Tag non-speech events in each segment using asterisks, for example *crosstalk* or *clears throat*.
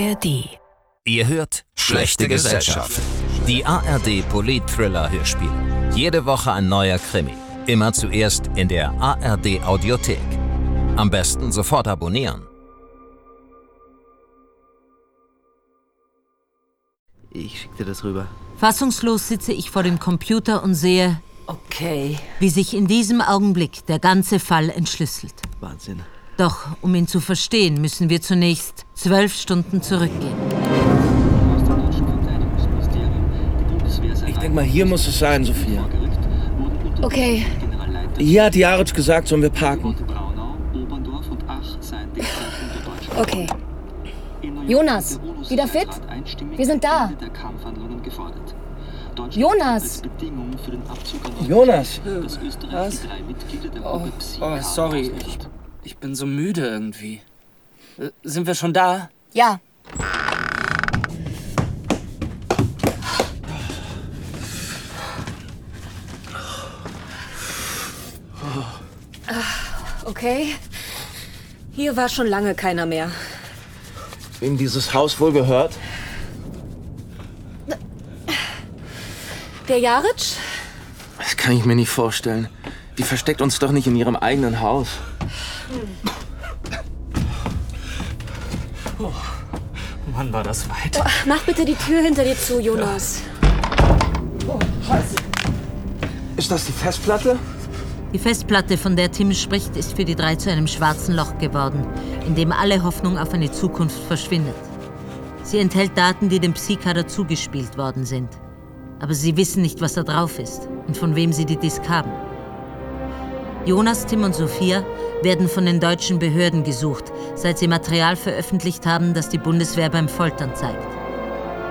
ARD. Ihr hört Schlechte Gesellschaft. Die ARD Polit-Thriller-Hörspiel. Jede Woche ein neuer Krimi. Immer zuerst in der ARD Audiothek. Am besten sofort abonnieren. Ich schick dir das rüber. Fassungslos sitze ich vor dem Computer und sehe, Okay. wie sich in diesem Augenblick der ganze Fall entschlüsselt. Wahnsinn. Doch um ihn zu verstehen, müssen wir zunächst zwölf Stunden zurückgehen. Ich denke mal, hier muss es sein, Sophia. Okay, Hier hat Jaric gesagt, sollen wir parken. okay. Jonas, wieder fit? Wir sind da. Jonas! Jonas, Was? Oh, oh sorry. Ich, ich bin so müde irgendwie. Äh, Sind wir schon da? Ja, okay. Hier war schon lange keiner mehr. wem dieses Haus wohl gehört? Der Jaric? Das kann ich mir nicht vorstellen. Die versteckt uns doch nicht in ihrem eigenen Haus. Mann, war das weit. Mach bitte die Tür hinter dir zu, Jonas. Ist das die Festplatte? Die Festplatte, von der Tim spricht, ist für die drei zu einem schwarzen Loch geworden, in dem alle Hoffnung auf eine Zukunft verschwindet. Sie enthält Daten, die dem Psykader zugespielt worden sind. Aber sie wissen nicht, was da drauf ist und von wem sie die Disk haben. Jonas, Tim und Sophia werden von den deutschen Behörden gesucht, seit sie Material veröffentlicht haben, das die Bundeswehr beim Foltern zeigt.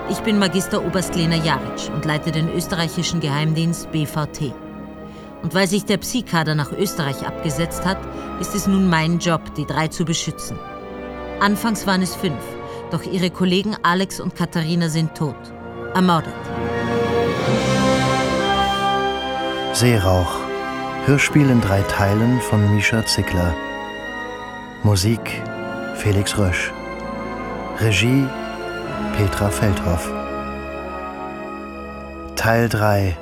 Ich bin Magister Oberst Lena Jaric und leite den österreichischen Geheimdienst BVT. Und weil sich der Psi-Kader nach Österreich abgesetzt hat, ist es nun mein Job, die drei zu beschützen. Anfangs waren es fünf, doch ihre Kollegen Alex und Katharina sind tot. Ermordet. Seerauch. Hörspiel in drei Teilen von Mischa Zickler. Musik Felix Rösch. Regie Petra Feldhoff. Teil 3.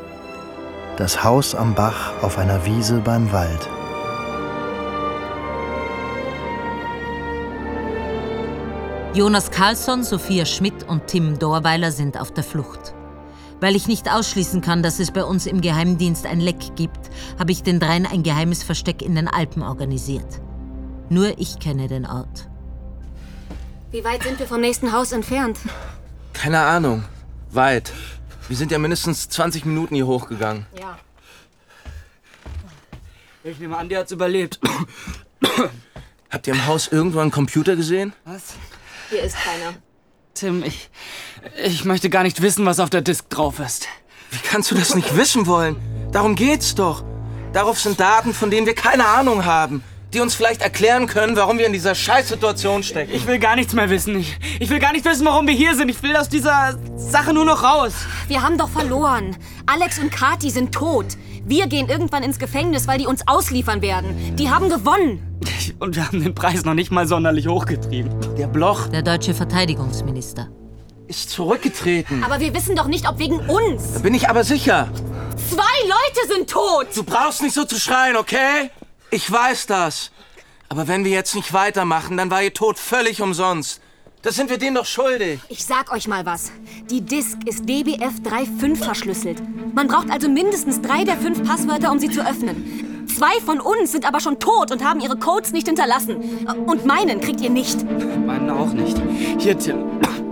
Das Haus am Bach auf einer Wiese beim Wald. Jonas Carlsson, Sophia Schmidt und Tim Dorweiler sind auf der Flucht. Weil ich nicht ausschließen kann, dass es bei uns im Geheimdienst ein Leck gibt, habe ich den dreien ein geheimes Versteck in den Alpen organisiert. Nur ich kenne den Ort. Wie weit sind wir vom nächsten Haus entfernt? Keine Ahnung. Weit. Wir sind ja mindestens 20 Minuten hier hochgegangen. Ja. Ich nehme an, die hat's überlebt. Habt ihr im Haus irgendwo einen Computer gesehen? Was? Hier ist keiner. Tim, ich. Ich möchte gar nicht wissen, was auf der Disk drauf ist. Wie kannst du das nicht wissen wollen? Darum geht's doch. Darauf sind Daten, von denen wir keine Ahnung haben. Die uns vielleicht erklären können, warum wir in dieser Scheißsituation stecken. Ich will gar nichts mehr wissen. Ich, ich will gar nicht wissen, warum wir hier sind. Ich will aus dieser Sache nur noch raus. Wir haben doch verloren. Alex und Kati sind tot. Wir gehen irgendwann ins Gefängnis, weil die uns ausliefern werden. Die haben gewonnen. *laughs* Und wir haben den Preis noch nicht mal sonderlich hochgetrieben. Der Bloch Der deutsche Verteidigungsminister. ist zurückgetreten. Aber wir wissen doch nicht, ob wegen uns. Bin ich aber sicher. Zwei Leute sind tot. Du brauchst nicht so zu schreien, okay? Ich weiß das. Aber wenn wir jetzt nicht weitermachen, dann war ihr Tod völlig umsonst. Das sind wir denen doch schuldig. Ich sag euch mal was. Die Disk ist DBF 3.5 verschlüsselt. Man braucht also mindestens drei der fünf Passwörter, um sie zu öffnen. Zwei von uns sind aber schon tot und haben ihre Codes nicht hinterlassen. Und meinen kriegt ihr nicht. Meinen auch nicht. Hier, Tim.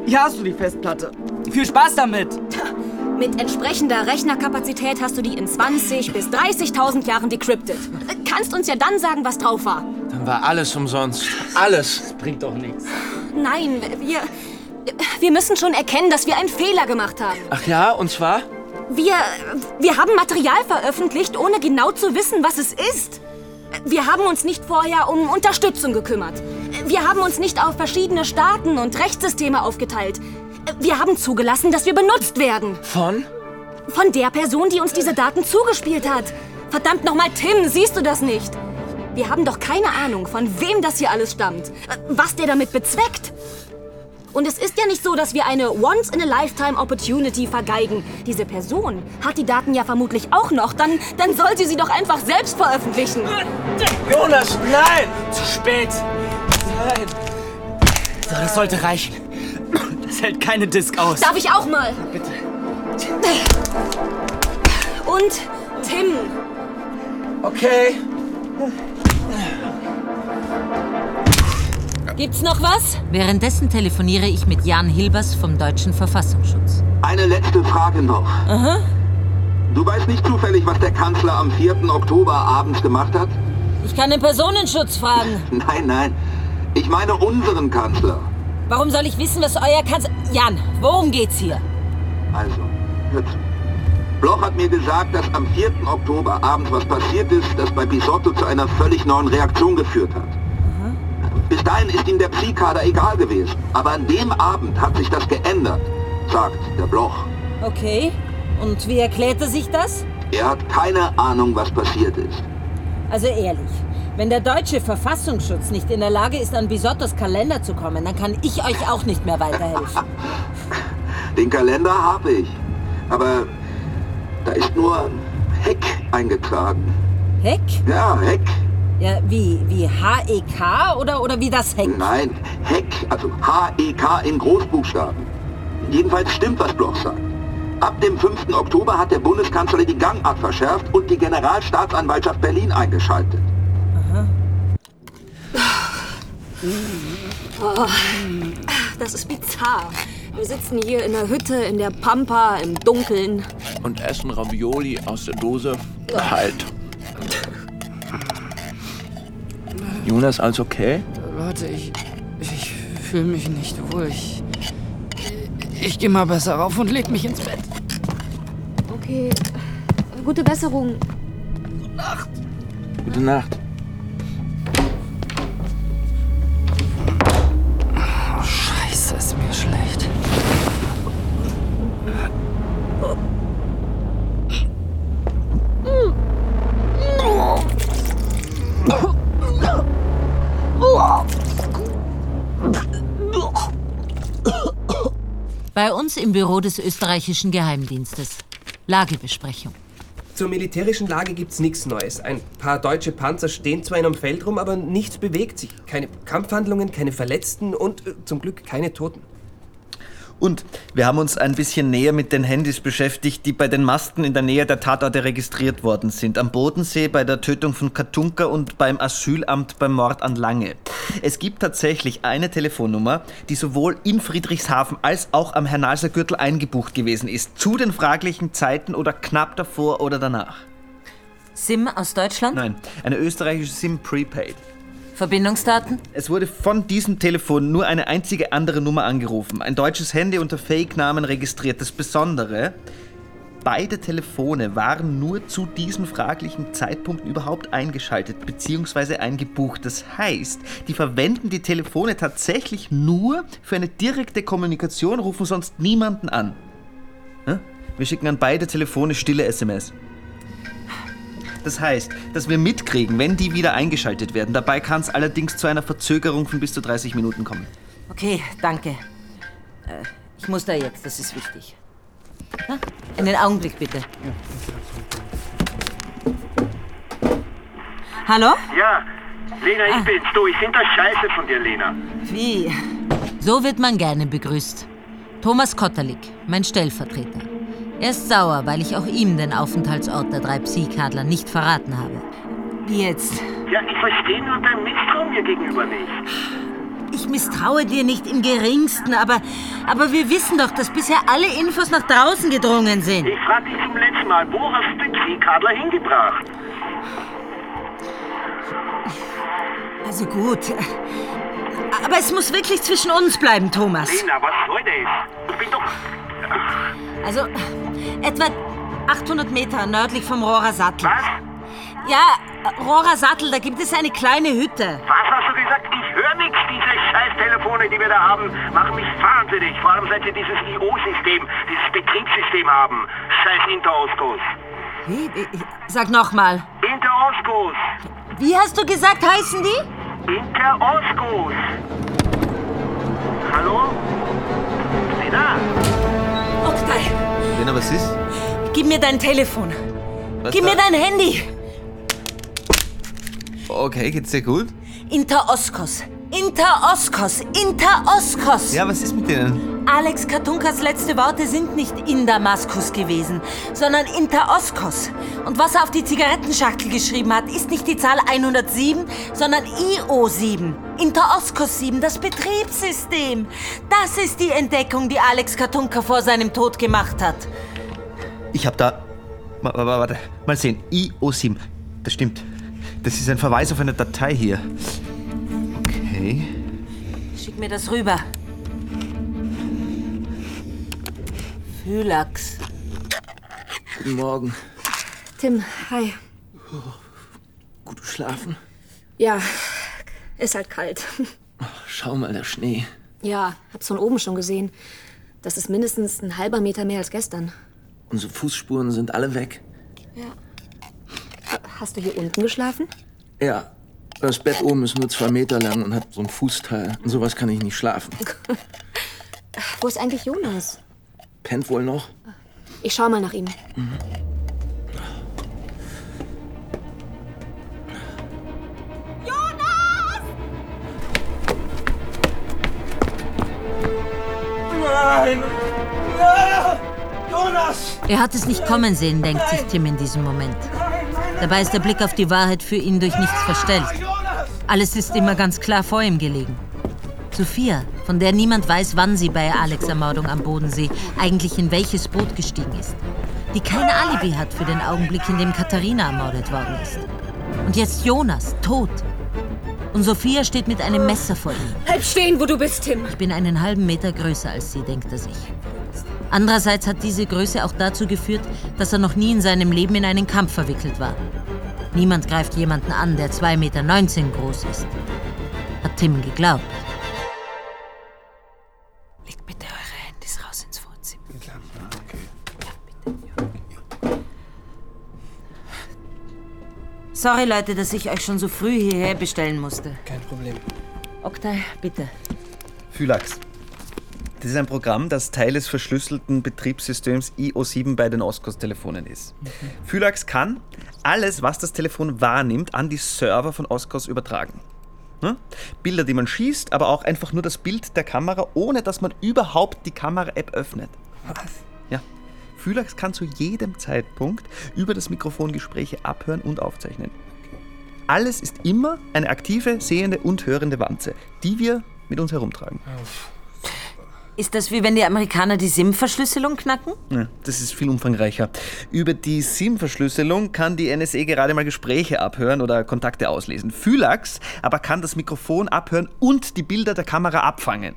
Hier hast du die Festplatte. Viel Spaß damit. Mit entsprechender Rechnerkapazität hast du die in 20 bis 30.000 Jahren decrypted. Kannst uns ja dann sagen, was drauf war. Dann war alles umsonst. Alles. Bringt doch nichts. Nein, wir. Wir müssen schon erkennen, dass wir einen Fehler gemacht haben. Ach ja, und zwar? Wir. Wir haben Material veröffentlicht, ohne genau zu wissen, was es ist. Wir haben uns nicht vorher um Unterstützung gekümmert. Wir haben uns nicht auf verschiedene Staaten und Rechtssysteme aufgeteilt. Wir haben zugelassen, dass wir benutzt werden. Von? Von der Person, die uns diese Daten zugespielt hat. Verdammt nochmal, Tim, siehst du das nicht? Wir haben doch keine Ahnung, von wem das hier alles stammt. Was der damit bezweckt. Und es ist ja nicht so, dass wir eine Once-in-a-Lifetime-Opportunity vergeigen. Diese Person hat die Daten ja vermutlich auch noch. Dann, dann soll sie sie doch einfach selbst veröffentlichen. Jonas, nein! Zu spät. Nein! So, das sollte reichen. Das hält keine Disk aus. Darf ich auch mal? Bitte. Und Tim. Okay. Gibt's noch was? Währenddessen telefoniere ich mit Jan Hilbers vom Deutschen Verfassungsschutz. Eine letzte Frage noch. Aha. Du weißt nicht zufällig, was der Kanzler am 4. Oktober abends gemacht hat? Ich kann den Personenschutz fragen. *laughs* Nein, nein. Ich meine unseren Kanzler. Warum soll ich wissen, was euer Kanzler... Jan, worum geht's hier? Also, hör zu. Bloch hat mir gesagt, dass am 4. Oktober abends was passiert ist, das bei Bisotto zu einer völlig neuen Reaktion geführt hat. Bis dahin ist ihm der Psi-Kader egal gewesen. Aber an dem Abend hat sich das geändert, sagt der Bloch. Okay. Und wie erklärte sich das? Er hat keine Ahnung, was passiert ist. Also ehrlich, wenn der deutsche Verfassungsschutz nicht in der Lage ist, an Bisottos Kalender zu kommen, dann kann ich euch auch nicht mehr weiterhelfen. *laughs* Den Kalender habe ich. Aber da ist nur Heck eingetragen. Heck? Ja, Heck. Ja, wie, wie H-E-K oder, oder wie das Heck? Nein, Heck, also H-E-K in Großbuchstaben. Jedenfalls stimmt, was Bloch sagt. Ab dem 5. Oktober hat der Bundeskanzler die Gangart verschärft und die Generalstaatsanwaltschaft Berlin eingeschaltet. Oh, das ist bizarr. Wir sitzen hier in der Hütte, in der Pampa, im Dunkeln. Und essen Ravioli aus der Dose kalt. Jonas, alles okay? Leute, ich. Ich fühle mich nicht wohl. Ich. Ich gehe mal besser rauf und leg mich ins Bett. Okay. Gute Besserung. Gute Nacht. Oh, Bei uns im Büro des österreichischen Geheimdienstes. Lagebesprechung. Zur militärischen Lage gibt's nichts Neues. Ein paar deutsche Panzer stehen zwar in einem Feld rum, aber nichts bewegt sich. Keine Kampfhandlungen, keine Verletzten und äh, zum Glück keine Toten. Und wir haben uns ein bisschen näher mit den Handys beschäftigt, die bei den Masten in der Nähe der Tatorte registriert worden sind. Am Bodensee bei der Tötung von Katunka und beim Asylamt beim Mord an Lange. Es gibt tatsächlich eine Telefonnummer, die sowohl in Friedrichshafen als auch am Hernalser eingebucht gewesen ist. Zu den fraglichen Zeiten oder knapp davor oder danach. SIM aus Deutschland? Nein, eine österreichische SIM Prepaid. Verbindungsdaten? Es wurde von diesem Telefon nur eine einzige andere Nummer angerufen. Ein deutsches Handy unter Fake-Namen registriert. Das Besondere, beide Telefone waren nur zu diesem fraglichen Zeitpunkt überhaupt eingeschaltet bzw. eingebucht. Das heißt, die verwenden die Telefone tatsächlich nur für eine direkte Kommunikation, rufen sonst niemanden an. Wir schicken an beide Telefone stille SMS. Das heißt, dass wir mitkriegen, wenn die wieder eingeschaltet werden. Dabei kann es allerdings zu einer Verzögerung von bis zu 30 Minuten kommen. Okay, danke. Äh, ich muss da jetzt, das ist wichtig. Na, einen Augenblick bitte. Hallo? Ja, Lena, ich Ah. bin's. Du, ich finde das scheiße von dir, Lena. Wie? So wird man gerne begrüßt. Thomas Kotterlik, mein Stellvertreter. Er ist sauer, weil ich auch ihm den Aufenthaltsort der drei Psychadler nicht verraten habe. Wie jetzt? Ja, ich verstehe nur dein Misstrauen mir gegenüber nicht. Ich misstraue dir nicht im geringsten, aber, aber wir wissen doch, dass bisher alle Infos nach draußen gedrungen sind. Ich frage dich zum letzten Mal, wo hast du den Kriegkadler hingebracht? Also gut. Aber es muss wirklich zwischen uns bleiben, Thomas. Lena, was soll das? Ich bin doch... Also etwa 800 Meter nördlich vom Rohrer Sattel. Was? Ja, Rohrer Sattel, da gibt es eine kleine Hütte. Was hast du gesagt? Ich höre nichts. Diese Scheißtelefone, die wir da haben, machen mich wahnsinnig. Vor allem seit sie dieses IO-System, dieses Betriebssystem haben. Scheiß Interoskos. Wie? Sag nochmal. Interoskos. Wie hast du gesagt, heißen die? Interoskos. Hallo? Sie da? Oktay, Lena, was ist? Gib mir dein Telefon. Was Gib da? mir dein Handy. Okay, geht's dir gut? Interoskos. Interoskos. Interoskos. Ja, was ist mit denen? Alex Katunkas letzte Worte sind nicht in Damaskus gewesen, sondern Interoskos. Und was er auf die Zigarettenschachtel geschrieben hat, ist nicht die Zahl 107, sondern IO7. Interoskos 7, das Betriebssystem. Das ist die Entdeckung, die Alex Katunka vor seinem Tod gemacht hat. Ich hab da. wa- wa- wa- Warte, mal sehen. IO7. Das stimmt. Das ist ein Verweis auf eine Datei hier. Okay. Schick mir das rüber. Phylax. Guten Morgen. Tim, hi. Gut geschlafen? Ja, ist halt kalt. Schau mal, der Schnee. Ja, hab's von oben schon gesehen. Das ist mindestens ein halber Meter mehr als gestern. Unsere Fußspuren sind alle weg. Ja. Hast du hier unten geschlafen? Ja, das Bett oben ist nur zwei Meter lang und hat so ein Fußteil. Und sowas kann ich nicht schlafen. *laughs* Wo ist eigentlich Jonas? Pennt wohl noch? Ich schau mal nach ihm. Nein! Ja! Jonas! Er hat es nicht kommen sehen, denkt sich Tim in diesem Moment. Dabei ist der Blick auf die Wahrheit für ihn durch nichts verstellt. Alles ist immer ganz klar vor ihm gelegen. Sophia, von der niemand weiß, wann sie bei Alex Ermordung am Bodensee eigentlich in welches Boot gestiegen ist. Die kein Alibi hat für den Augenblick, in dem Katharina ermordet worden ist. Und jetzt Jonas, tot. Und Sophia steht mit einem Messer vor ihm. Bleib stehen, wo du bist, Tim. Ich bin einen halben Meter größer als sie, denkt er sich. Andererseits hat diese Größe auch dazu geführt, dass er noch nie in seinem Leben in einen Kampf verwickelt war. Niemand greift jemanden an, der 2,19 Meter groß ist. Hat Tim geglaubt. Legt bitte eure Handys raus ins Wohnzimmer. Sorry, Leute, dass ich euch schon so früh hierher bestellen musste. Kein Problem. Oktay, bitte. Phylax. Das ist ein Programm, das Teil des verschlüsselten Betriebssystems IO7 bei den Oscos-Telefonen ist. Phylax kann alles, was das Telefon wahrnimmt, an die Server von Oscos übertragen. Hm? Bilder, die man schießt, aber auch einfach nur das Bild der Kamera, ohne dass man überhaupt die Kamera-App öffnet. Was? Ja. Phylax kann zu jedem Zeitpunkt über das Mikrofon Gespräche abhören und aufzeichnen. Alles ist immer eine aktive, sehende und hörende Wanze, die wir mit uns herumtragen. Ist das wie wenn die Amerikaner die SIM-Verschlüsselung knacken? Ja, das ist viel umfangreicher. Über die SIM-Verschlüsselung kann die NSA gerade mal Gespräche abhören oder Kontakte auslesen. Phylax aber kann das Mikrofon abhören und die Bilder der Kamera abfangen.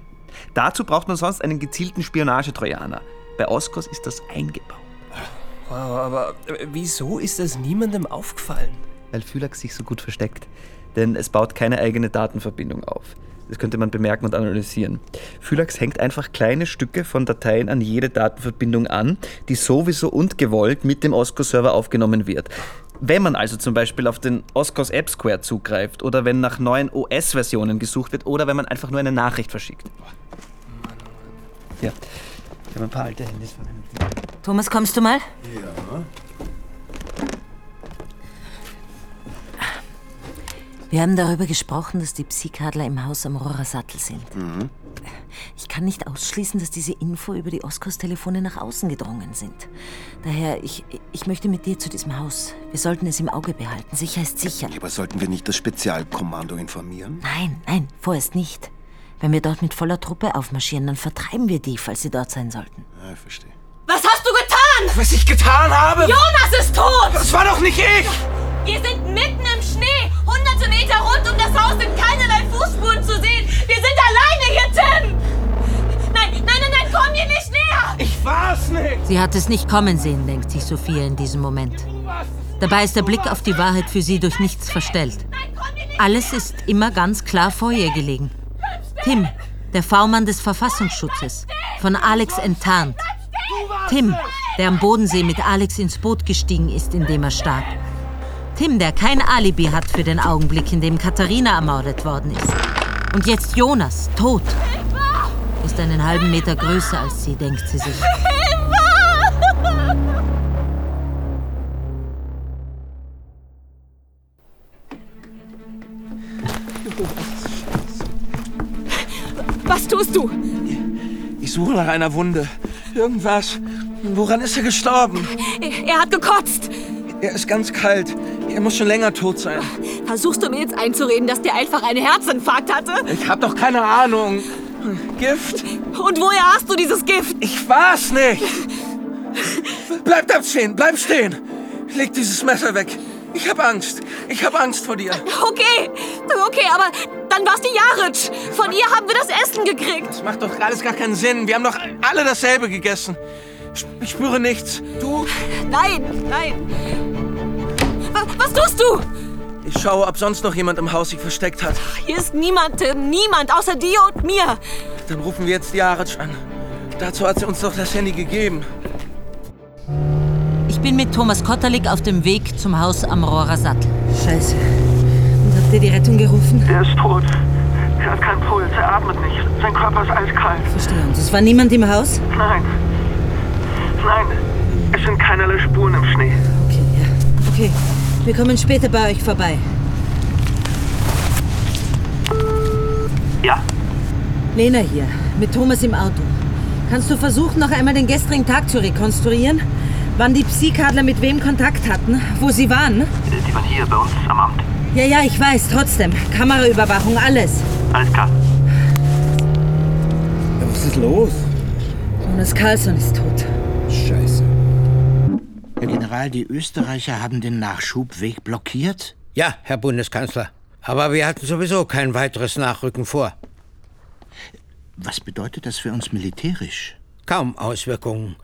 Dazu braucht man sonst einen gezielten Spionagetrojaner. Bei Oscos ist das eingebaut. Wow, aber äh, wieso ist das niemandem aufgefallen? Weil Phylax sich so gut versteckt. Denn es baut keine eigene Datenverbindung auf. Das könnte man bemerken und analysieren. Phylax hängt einfach kleine Stücke von Dateien an jede Datenverbindung an, die sowieso und gewollt mit dem Osco-Server aufgenommen wird. Wenn man also zum Beispiel auf den Oscos App Square zugreift oder wenn nach neuen OS-Versionen gesucht wird oder wenn man einfach nur eine Nachricht verschickt. Ja, ich habe ein paar alte Handys verwendet. Thomas, kommst du mal? Ja. Wir haben darüber gesprochen, dass die Psykadler im Haus am Rohrersattel sind. Mhm. Ich kann nicht ausschließen, dass diese Info über die Oskos-Telefone nach außen gedrungen sind. Daher, ich, ich möchte mit dir zu diesem Haus. Wir sollten es im Auge behalten. Sicher ist sicher. Aber sollten wir nicht das Spezialkommando informieren? Nein, nein, vorerst nicht. Wenn wir dort mit voller Truppe aufmarschieren, dann vertreiben wir die, falls sie dort sein sollten. Ja, ich verstehe. Was hast du getan? Was ich getan habe? Jonas ist tot! Das war doch nicht ich! Wir sind mitten im Schnee. Hunderte Meter rund um das Haus sind keinerlei Fußspuren zu sehen. Wir sind alleine hier, Tim! Nein, nein, nein, nein, komm hier nicht näher! Ich war's nicht! Sie hat es nicht kommen sehen, denkt sich Sophia in diesem Moment. Dabei ist der Blick auf die Wahrheit für sie durch nichts verstellt. Alles ist immer ganz klar vor ihr gelegen. Tim, der V-Mann des Verfassungsschutzes, von Alex enttarnt. Tim, der am Bodensee mit Alex ins Boot gestiegen ist, in dem er starb. Tim, der kein Alibi hat für den Augenblick, in dem Katharina ermordet worden ist. Und jetzt Jonas, tot. ist einen halben Meter größer als sie, denkt sie sich. Was tust du? Ich suche nach einer Wunde. Irgendwas. Woran ist er gestorben? Er, er hat gekotzt. Er ist ganz kalt. Er muss schon länger tot sein. Versuchst du mir jetzt einzureden, dass der einfach einen Herzinfarkt hatte? Ich hab doch keine Ahnung. Gift? Und woher hast du dieses Gift? Ich war's nicht. Bleib da stehen, bleib stehen. Leg dieses Messer weg. Ich hab Angst. Ich hab Angst vor dir. Okay, okay, aber dann war's die Jaritsch. Von ihr haben wir das Essen gekriegt. Das macht doch alles gar keinen Sinn. Wir haben doch alle dasselbe gegessen. Ich spüre nichts. Du? Nein, nein. Was tust du? Ich schaue, ob sonst noch jemand im Haus sich versteckt hat. Hier ist niemand, niemand, außer dir und mir. Dann rufen wir jetzt die Jaritsch an. Dazu hat sie uns doch das Handy gegeben. Ich bin mit Thomas Kotterlik auf dem Weg zum Haus am Rohrer Sattel. Scheiße. Und habt ihr die Rettung gerufen? Er ist tot. Er hat keinen Puls, er atmet nicht. Sein Körper ist eiskalt. Verstehe. Und es war niemand im Haus? Nein. Nein, es sind keinerlei Spuren im Schnee. Okay, ja. Okay. Wir kommen später bei euch vorbei. Ja? Lena hier, mit Thomas im Auto. Kannst du versuchen, noch einmal den gestrigen Tag zu rekonstruieren? Wann die Psykadler mit wem Kontakt hatten? Wo sie waren? Die waren hier bei uns am Amt. Ja, ja, ich weiß, trotzdem. Kameraüberwachung, alles. Alles klar. Ja, was ist los? Jonas Carlsson ist tot. Scheiße. Herr General, die Österreicher haben den Nachschubweg blockiert? Ja, Herr Bundeskanzler. Aber wir hatten sowieso kein weiteres Nachrücken vor. Was bedeutet das für uns militärisch? Kaum Auswirkungen.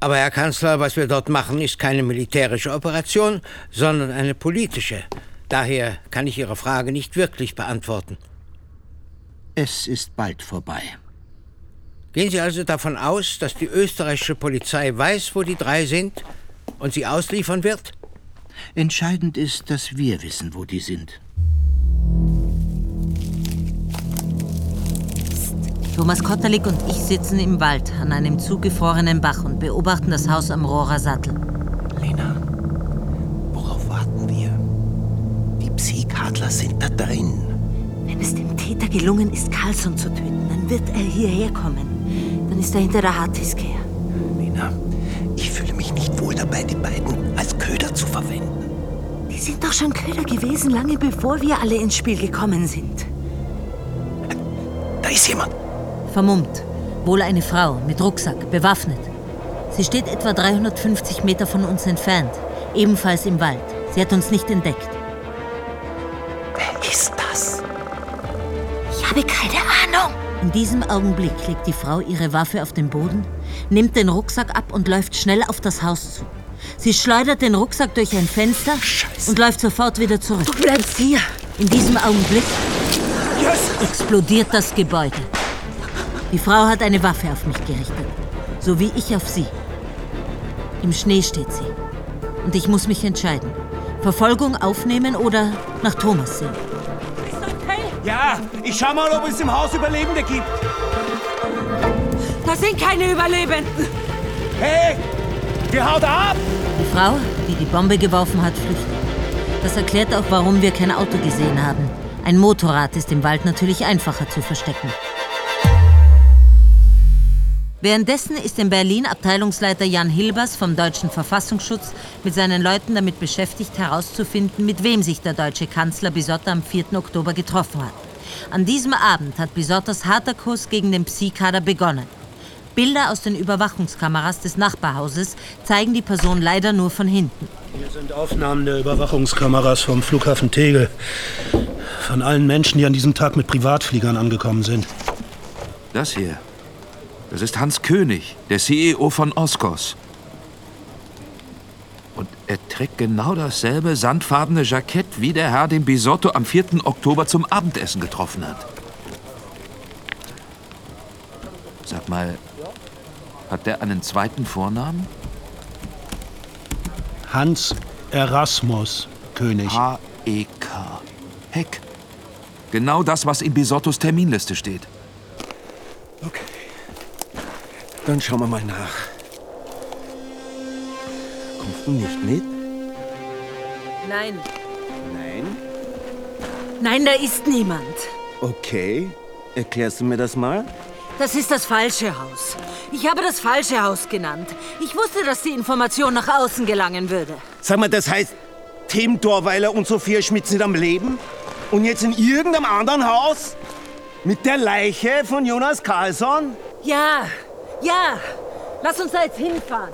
Aber Herr Kanzler, was wir dort machen, ist keine militärische Operation, sondern eine politische. Daher kann ich Ihre Frage nicht wirklich beantworten. Es ist bald vorbei. Gehen Sie also davon aus, dass die österreichische Polizei weiß, wo die drei sind und sie ausliefern wird? Entscheidend ist, dass wir wissen, wo die sind. Thomas Kotterlik und ich sitzen im Wald an einem zugefrorenen Bach und beobachten das Haus am Rohrer Sattel. Lena, worauf warten wir? Die Psykadler sind da drin. Wenn es dem Täter gelungen ist, Carlson zu töten, dann wird er hierher kommen. Dann ist er hinter der Harddisk dabei, die beiden als Köder zu verwenden. Die sind doch schon Köder gewesen, lange bevor wir alle ins Spiel gekommen sind. Da ist jemand. Vermummt. Wohl eine Frau mit Rucksack, bewaffnet. Sie steht etwa 350 Meter von uns entfernt, ebenfalls im Wald. Sie hat uns nicht entdeckt. Wer ist das? Ich habe keine Ahnung. In diesem Augenblick legt die Frau ihre Waffe auf den Boden, nimmt den Rucksack ab und läuft schnell auf das Haus zu. Sie schleudert den Rucksack durch ein Fenster Scheiße. und läuft sofort wieder zurück. Du bleibst hier. In diesem Augenblick explodiert das Gebäude. Die Frau hat eine Waffe auf mich gerichtet, so wie ich auf sie. Im Schnee steht sie. Und ich muss mich entscheiden. Verfolgung aufnehmen oder nach Thomas sehen. Ja, ich schau mal, ob es im Haus Überlebende gibt. Das sind keine Überlebenden. Hey, wir haut ab! Frau, die die Bombe geworfen hat, flüchtet. Das erklärt auch, warum wir kein Auto gesehen haben. Ein Motorrad ist im Wald natürlich einfacher zu verstecken. Währenddessen ist in Berlin Abteilungsleiter Jan Hilbers vom Deutschen Verfassungsschutz mit seinen Leuten damit beschäftigt, herauszufinden, mit wem sich der deutsche Kanzler Bisotta am 4. Oktober getroffen hat. An diesem Abend hat Bisottas harter Kurs gegen den Psi-Kader begonnen. Bilder aus den Überwachungskameras des Nachbarhauses zeigen die Person leider nur von hinten. Hier sind Aufnahmen der Überwachungskameras vom Flughafen Tegel. Von allen Menschen, die an diesem Tag mit Privatfliegern angekommen sind. Das hier. Das ist Hans König, der CEO von Oskos. Und er trägt genau dasselbe sandfarbene Jackett wie der Herr, den Bisotto am 4. Oktober zum Abendessen getroffen hat. Sag mal, hat der einen zweiten Vornamen? Hans Erasmus König. H-E-K. Heck. Genau das, was in Bisottos Terminliste steht. Okay. Dann schauen wir mal nach. Kommst du nicht mit? Nein. Nein? Nein, da ist niemand. Okay. Erklärst du mir das mal? Das ist das falsche Haus. Ich habe das falsche Haus genannt. Ich wusste, dass die Information nach außen gelangen würde. Sag mal, das heißt, Tim Dorweiler und Sophia Schmidt sind am Leben? Und jetzt in irgendeinem anderen Haus? Mit der Leiche von Jonas Carlsson? Ja, ja. Lass uns da jetzt hinfahren.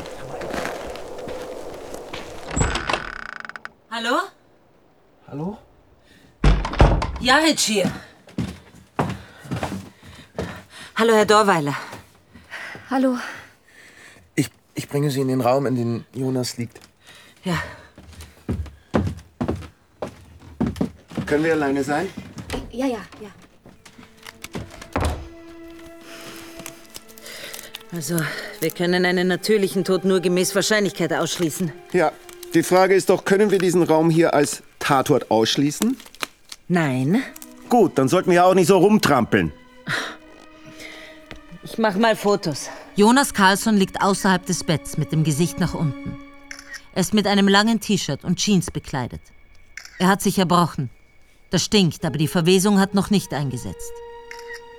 Hallo? Hallo? Jaric hier. Hallo, Herr Dorweiler. Hallo. Ich, ich bringe Sie in den Raum, in dem Jonas liegt. Ja. Können wir alleine sein? Ja, ja, ja. Also, wir können einen natürlichen Tod nur gemäß Wahrscheinlichkeit ausschließen. Ja. Die Frage ist doch, können wir diesen Raum hier als Tatort ausschließen? Nein. Gut, dann sollten wir auch nicht so rumtrampeln. Ich mach mal Fotos. Jonas Carlsson liegt außerhalb des Betts mit dem Gesicht nach unten. Er ist mit einem langen T-Shirt und Jeans bekleidet. Er hat sich erbrochen. Das stinkt, aber die Verwesung hat noch nicht eingesetzt.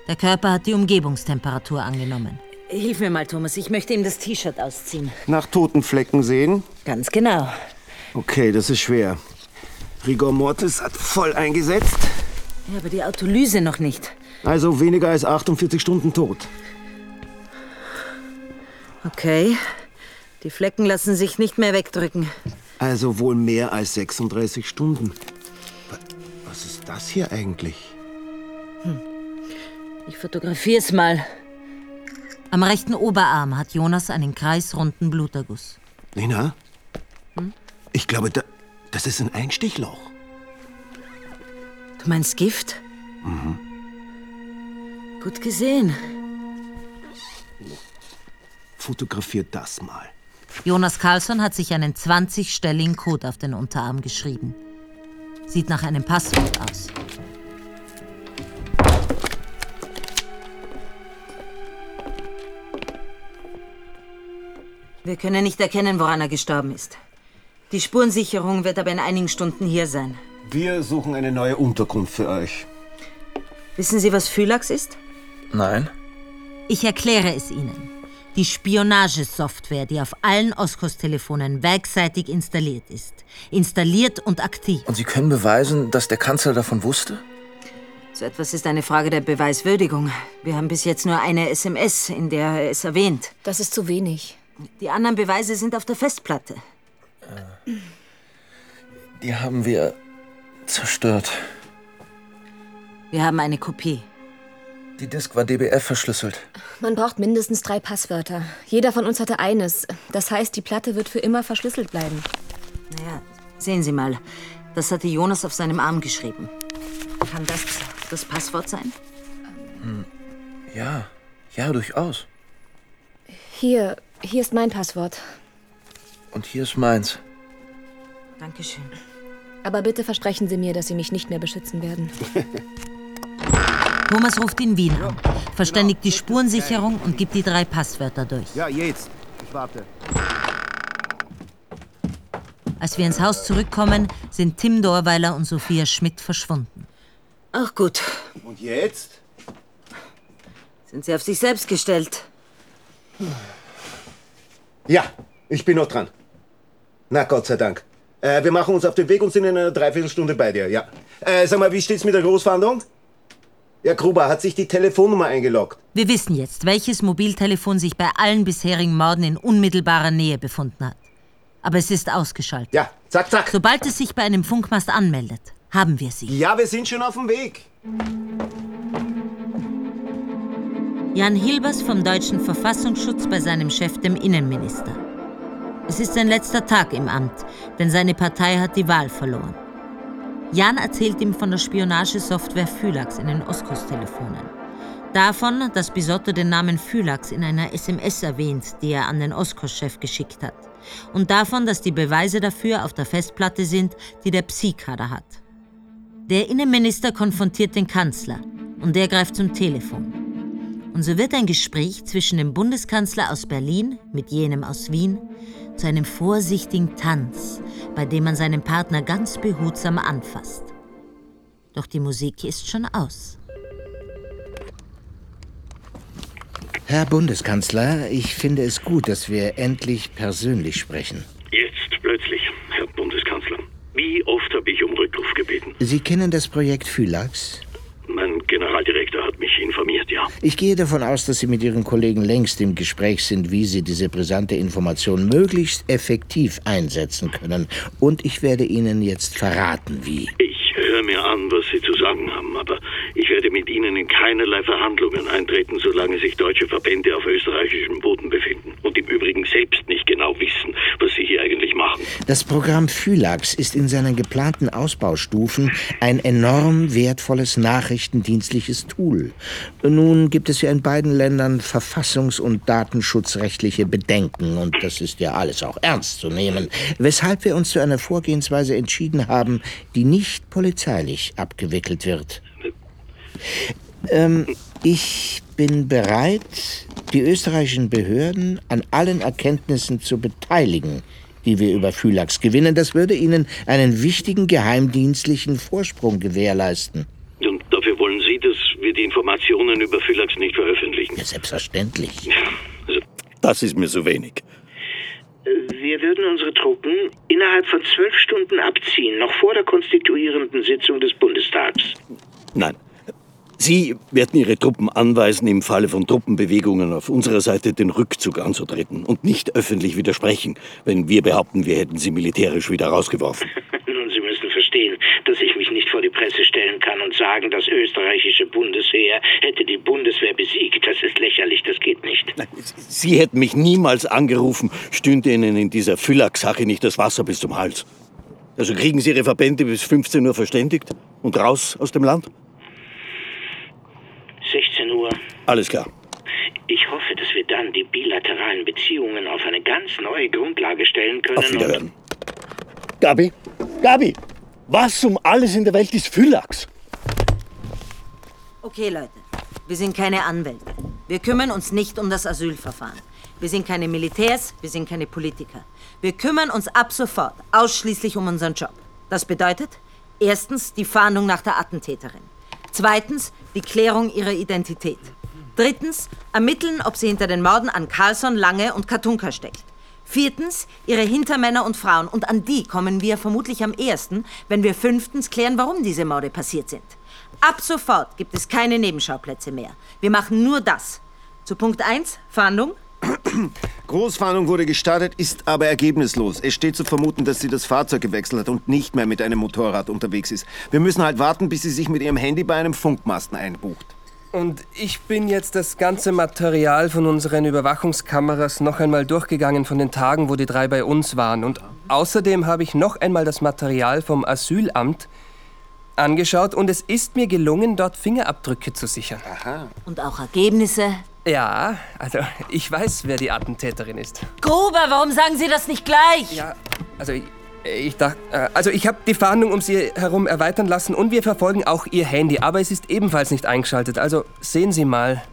Der Körper hat die Umgebungstemperatur angenommen. Hilf mir mal, Thomas. Ich möchte ihm das T-Shirt ausziehen. Nach toten Flecken sehen? Ganz genau. Okay, das ist schwer. Rigor Mortis hat voll eingesetzt. Ja, aber die Autolyse noch nicht. Also weniger als 48 Stunden tot. Okay. Die Flecken lassen sich nicht mehr wegdrücken. Also wohl mehr als 36 Stunden. Wa- Was ist das hier eigentlich? Ich fotografiere es mal. Am rechten Oberarm hat Jonas einen kreisrunden Bluterguss. Lena? Ich glaube, da, das ist ein Einstichloch. Du meinst Gift? Mhm. Gut gesehen. Fotografiert das mal. Jonas Carlsson hat sich einen 20-stelligen Code auf den Unterarm geschrieben. Sieht nach einem Passwort aus. Wir können nicht erkennen, woran er gestorben ist. Die Spurensicherung wird aber in einigen Stunden hier sein. Wir suchen eine neue Unterkunft für euch. Wissen Sie, was Phylax ist? Nein. Ich erkläre es Ihnen. Die Spionagesoftware, die auf allen Oskos-Telefonen werkseitig installiert ist. Installiert und aktiv. Und Sie können beweisen, dass der Kanzler davon wusste? So etwas ist eine Frage der Beweiswürdigung. Wir haben bis jetzt nur eine SMS, in der er es erwähnt. Das ist zu wenig. Die anderen Beweise sind auf der Festplatte. Die haben wir zerstört. Wir haben eine Kopie. Die Disk war DBF verschlüsselt. Man braucht mindestens drei Passwörter. Jeder von uns hatte eines. Das heißt, die Platte wird für immer verschlüsselt bleiben. Naja, sehen Sie mal. Das hatte Jonas auf seinem Arm geschrieben. Kann das das Passwort sein? Hm. Ja, ja, durchaus. Hier, hier ist mein Passwort. Und hier ist meins. Dankeschön. Aber bitte versprechen Sie mir, dass Sie mich nicht mehr beschützen werden. *laughs* Thomas ruft in Wien an, verständigt die Spurensicherung und gibt die drei Passwörter durch. Ja, jetzt. Ich warte. Als wir ins Haus zurückkommen, sind Tim Dorweiler und Sophia Schmidt verschwunden. Ach gut. Und jetzt? Sind Sie auf sich selbst gestellt? Ja, ich bin noch dran. Na, Gott sei Dank. Äh, wir machen uns auf den Weg und sind in einer Dreiviertelstunde bei dir, ja. Äh, sag mal, wie steht's mit der Großfahndung? Ja, Gruber, hat sich die Telefonnummer eingeloggt? Wir wissen jetzt, welches Mobiltelefon sich bei allen bisherigen Morden in unmittelbarer Nähe befunden hat. Aber es ist ausgeschaltet. Ja, zack, zack. Sobald es sich bei einem Funkmast anmeldet, haben wir sie. Ja, wir sind schon auf dem Weg. Jan Hilbers vom deutschen Verfassungsschutz bei seinem Chef, dem Innenminister. Es ist sein letzter Tag im Amt, denn seine Partei hat die Wahl verloren. Jan erzählt ihm von der Spionagesoftware Phylax in den Oskos-Telefonen. Davon, dass Bisotto den Namen Phylax in einer SMS erwähnt, die er an den Oskos-Chef geschickt hat. Und davon, dass die Beweise dafür auf der Festplatte sind, die der Psi-Kader hat. Der Innenminister konfrontiert den Kanzler und der greift zum Telefon. Und so wird ein Gespräch zwischen dem Bundeskanzler aus Berlin mit jenem aus Wien zu einem vorsichtigen Tanz, bei dem man seinen Partner ganz behutsam anfasst. Doch die Musik ist schon aus. Herr Bundeskanzler, ich finde es gut, dass wir endlich persönlich sprechen. Jetzt plötzlich, Herr Bundeskanzler. Wie oft habe ich um Rückruf gebeten? Sie kennen das Projekt Phylax? Mein Generaldirektor hat mich informiert, ja. Ich gehe davon aus, dass Sie mit Ihren Kollegen längst im Gespräch sind, wie Sie diese brisante Information möglichst effektiv einsetzen können. Und ich werde Ihnen jetzt verraten, wie. Ich mir an, was Sie zu sagen haben, aber ich werde mit Ihnen in keinerlei Verhandlungen eintreten, solange sich deutsche Verbände auf österreichischem Boden befinden und im Übrigen selbst nicht genau wissen, was sie hier eigentlich machen. Das Programm Phylax ist in seinen geplanten Ausbaustufen ein enorm wertvolles nachrichtendienstliches Tool. Nun gibt es ja in beiden Ländern verfassungs- und datenschutzrechtliche Bedenken und das ist ja alles auch ernst zu nehmen, weshalb wir uns zu einer Vorgehensweise entschieden haben, die nicht polizeilich abgewickelt wird. Ähm, ich bin bereit, die österreichischen Behörden an allen Erkenntnissen zu beteiligen, die wir über Phylax gewinnen. Das würde ihnen einen wichtigen geheimdienstlichen Vorsprung gewährleisten. Und dafür wollen Sie, dass wir die Informationen über Phylax nicht veröffentlichen? Ja, selbstverständlich. *laughs* Also, Das ist mir so wenig. Wir würden unsere Truppen innerhalb von zwölf Stunden abziehen, noch vor der konstituierenden Sitzung des Bundestags. Nein. Sie werden Ihre Truppen anweisen, im Falle von Truppenbewegungen auf unserer Seite den Rückzug anzutreten und nicht öffentlich widersprechen, wenn wir behaupten, wir hätten sie militärisch wieder rausgeworfen. *laughs* Nun, verstehen, dass ich mich nicht vor die Presse stellen kann und sagen, das österreichische Bundesheer hätte die Bundeswehr besiegt. Das ist lächerlich, das geht nicht. Sie hätten mich niemals angerufen, stünde Ihnen in dieser Phylax-Sache nicht das Wasser bis zum Hals. Also kriegen Sie Ihre Verbände bis 15 Uhr verständigt und raus aus dem Land? 16 Uhr. Alles klar. Ich hoffe, dass wir dann die bilateralen Beziehungen auf eine ganz neue Grundlage stellen können. Auf Wiederhören. Gabi, Gabi, was um alles in der Welt ist Phylax? Okay, Leute. Wir sind keine Anwälte. Wir kümmern uns nicht um das Asylverfahren. Wir sind keine Militärs, wir sind keine Politiker. Wir kümmern uns ab sofort ausschließlich um unseren Job. Das bedeutet, erstens die Fahndung nach der Attentäterin. Zweitens die Klärung ihrer Identität. Drittens ermitteln, ob sie hinter den Morden an Carlson, Lange und Katunka steckt. Viertens ihre Hintermänner und Frauen. Und an die kommen wir vermutlich am ehesten, wenn wir fünftens klären, warum diese Morde passiert sind. Ab sofort gibt es keine Nebenschauplätze mehr. Wir machen nur das. Zu Punkt 1, Fahndung. *clears throat* Großfahndung wurde gestartet, ist aber ergebnislos. Es steht zu vermuten, dass sie das Fahrzeug gewechselt hat und nicht mehr mit einem Motorrad unterwegs ist. Wir müssen halt warten, bis sie sich mit ihrem Handy bei einem Funkmasten einbucht. Und ich bin jetzt das ganze Material von unseren Überwachungskameras noch einmal durchgegangen von den Tagen, wo die drei bei uns waren. Und außerdem habe ich noch einmal das Material vom Asylamt angeschaut und es ist mir gelungen, dort Fingerabdrücke zu sichern. Aha. Und auch Ergebnisse. Ja, also ich weiß, wer die Attentäterin ist. Gruber, warum sagen Sie das nicht gleich? Ja, also ich, ich dachte, äh, also ich habe die Fahndung um sie herum erweitern lassen und wir verfolgen auch ihr Handy, aber es ist ebenfalls nicht eingeschaltet. Also sehen Sie mal.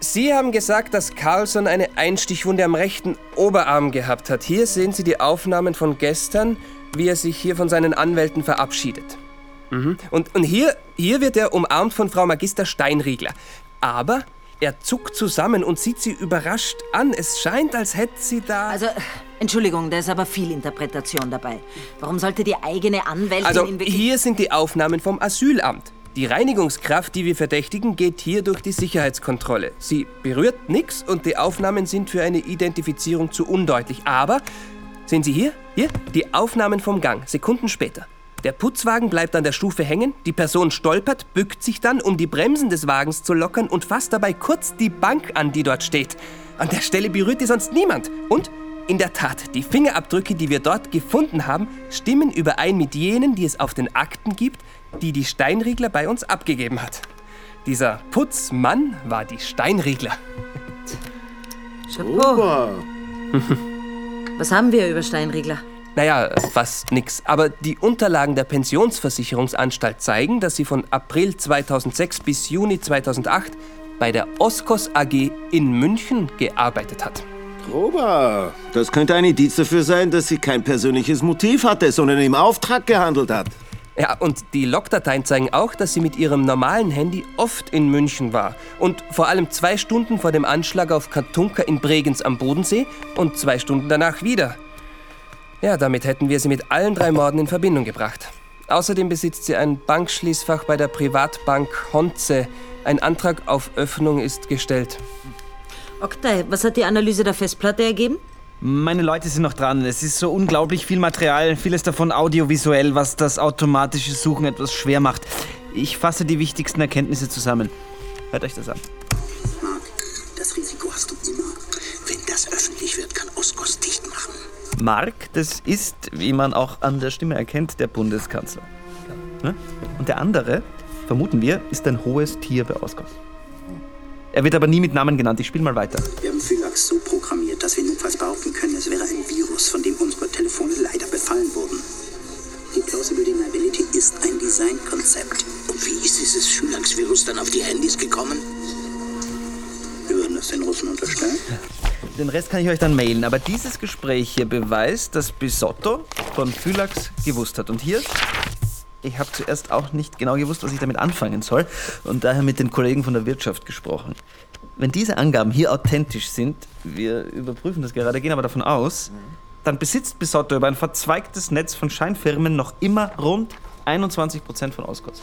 Sie haben gesagt, dass Carlson eine Einstichwunde am rechten Oberarm gehabt hat. Hier sehen Sie die Aufnahmen von gestern, wie er sich hier von seinen Anwälten verabschiedet. Mhm. Und, und hier, hier wird er umarmt von Frau Magister Steinriegler. Aber er zuckt zusammen und sieht sie überrascht an. Es scheint, als hätte sie da... Also, Entschuldigung, da ist aber viel Interpretation dabei. Warum sollte die eigene Anwältin Also, in hier sind die Aufnahmen vom Asylamt. Die Reinigungskraft, die wir verdächtigen, geht hier durch die Sicherheitskontrolle. Sie berührt nichts und die Aufnahmen sind für eine Identifizierung zu undeutlich. Aber, sehen Sie hier? Hier, die Aufnahmen vom Gang, Sekunden später. Der Putzwagen bleibt an der Stufe hängen, die Person stolpert, bückt sich dann, um die Bremsen des Wagens zu lockern und fasst dabei kurz die Bank an, die dort steht. An der Stelle berührt die sonst niemand. Und in der Tat, die Fingerabdrücke, die wir dort gefunden haben, stimmen überein mit jenen, die es auf den Akten gibt, die die Steinriegler bei uns abgegeben hat. Dieser Putzmann war die Steinriegler. Chapeau. *laughs* Was haben wir über Steinriegler? Naja, fast nix. Aber die Unterlagen der Pensionsversicherungsanstalt zeigen, dass sie von April 2006 bis Juni 2008 bei der Oskos AG in München gearbeitet hat. Gruber, das könnte ein Indiz dafür sein, dass sie kein persönliches Motiv hatte, sondern im Auftrag gehandelt hat. Ja, und die Logdateien zeigen auch, dass sie mit ihrem normalen Handy oft in München war. Und vor allem zwei Stunden vor dem Anschlag auf Katunka in Bregenz am Bodensee und zwei Stunden danach wieder. Ja, damit hätten wir sie mit allen drei Morden in Verbindung gebracht. Außerdem besitzt sie ein Bankschließfach bei der Privatbank Honze. Ein Antrag auf Öffnung ist gestellt. Oktay, was hat die Analyse der Festplatte ergeben? Meine Leute sind noch dran. Es ist so unglaublich viel Material, vieles davon audiovisuell, was das automatische Suchen etwas schwer macht. Ich fasse die wichtigsten Erkenntnisse zusammen. Hört euch das an. Mark, das Risiko hast du immer. Wenn das öffentlich wird, kann Oskos dicht machen. Mark, das ist, wie man auch an der Stimme erkennt, der Bundeskanzler. Ne? Und der andere, vermuten wir, ist ein hohes Tier bei Oskos. Er wird aber nie mit Namen genannt. Ich spiele mal weiter. Wir haben Phylax so programmiert, dass wir notfalls behaupten können, es wäre ein Virus, von dem unsere Telefone leider befallen wurden. Die Plausible Deniability ist ein Designkonzept. Und wie ist dieses Phylax-Virus dann auf die Handys gekommen? Das den Russen unterstellen. Den Rest kann ich euch dann mailen, aber dieses Gespräch hier beweist, dass Bisotto von Phylax gewusst hat. Und hier, ich habe zuerst auch nicht genau gewusst, was ich damit anfangen soll und daher mit den Kollegen von der Wirtschaft gesprochen. Wenn diese Angaben hier authentisch sind, wir überprüfen das gerade, gehen aber davon aus, dann besitzt Bisotto über ein verzweigtes Netz von Scheinfirmen noch immer rund 21% von Oskos.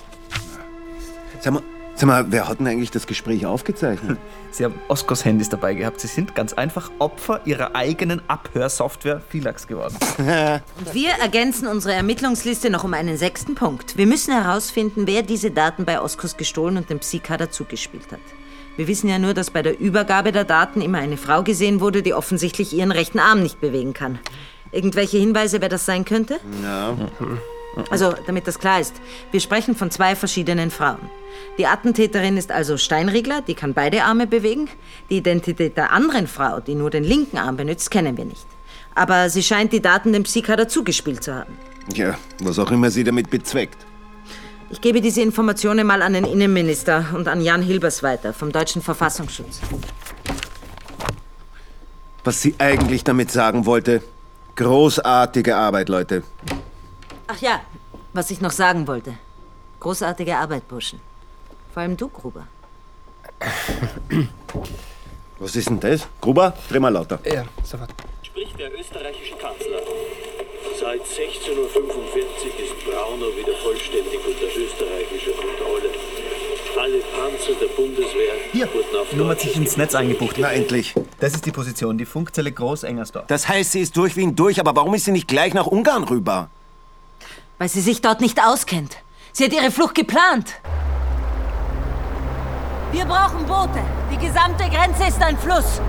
Sag mal, sag mal, wer hat denn eigentlich das Gespräch aufgezeichnet? *laughs* Sie haben Oskos Handys dabei gehabt. Sie sind ganz einfach Opfer ihrer eigenen Abhörsoftware Philax geworden. *laughs* Und wir ergänzen unsere Ermittlungsliste noch um einen sechsten Punkt. Wir müssen herausfinden, wer diese Daten bei Oskos gestohlen und dem Psykader zugespielt hat. Wir wissen ja nur, dass bei der Übergabe der Daten immer eine Frau gesehen wurde, die offensichtlich ihren rechten Arm nicht bewegen kann. Irgendwelche Hinweise, wer das sein könnte? Ja. Also, damit das klar ist, wir sprechen von zwei verschiedenen Frauen. Die Attentäterin ist also Steinriegler, die kann beide Arme bewegen. Die Identität der anderen Frau, die nur den linken Arm benutzt, kennen wir nicht. Aber sie scheint die Daten dem Psykader zugespielt zu haben. Ja, was auch immer sie damit bezweckt. Ich gebe diese Informationen mal an den Innenminister und an Jan Hilbers weiter vom Deutschen Verfassungsschutz. Was sie eigentlich damit sagen wollte. Großartige Arbeit, Leute. Ach ja, was ich noch sagen wollte. Großartige Arbeit, Burschen. Vor allem du, Gruber. *clears throat* Was ist denn das? Gruber, dreh mal lauter. Ja, sofort. Spricht der österreichische Kanzler. Seit 16.45 Uhr ist Braunau wieder vollständig unter österreichischer Kontrolle. Alle Panzer der Bundeswehr Hier, wurden auf die Nummer hat sich ins Netz eingebucht. Na endlich. Das ist die Position, die Funkzelle Groß-Engersdorf. Das heißt, sie ist durch wie ein durch, aber warum ist sie nicht gleich nach Ungarn rüber? Weil sie sich dort nicht auskennt. Sie hat ihre Flucht geplant. Wir brauchen Boote. Die gesamte Grenze ist ein Fluss.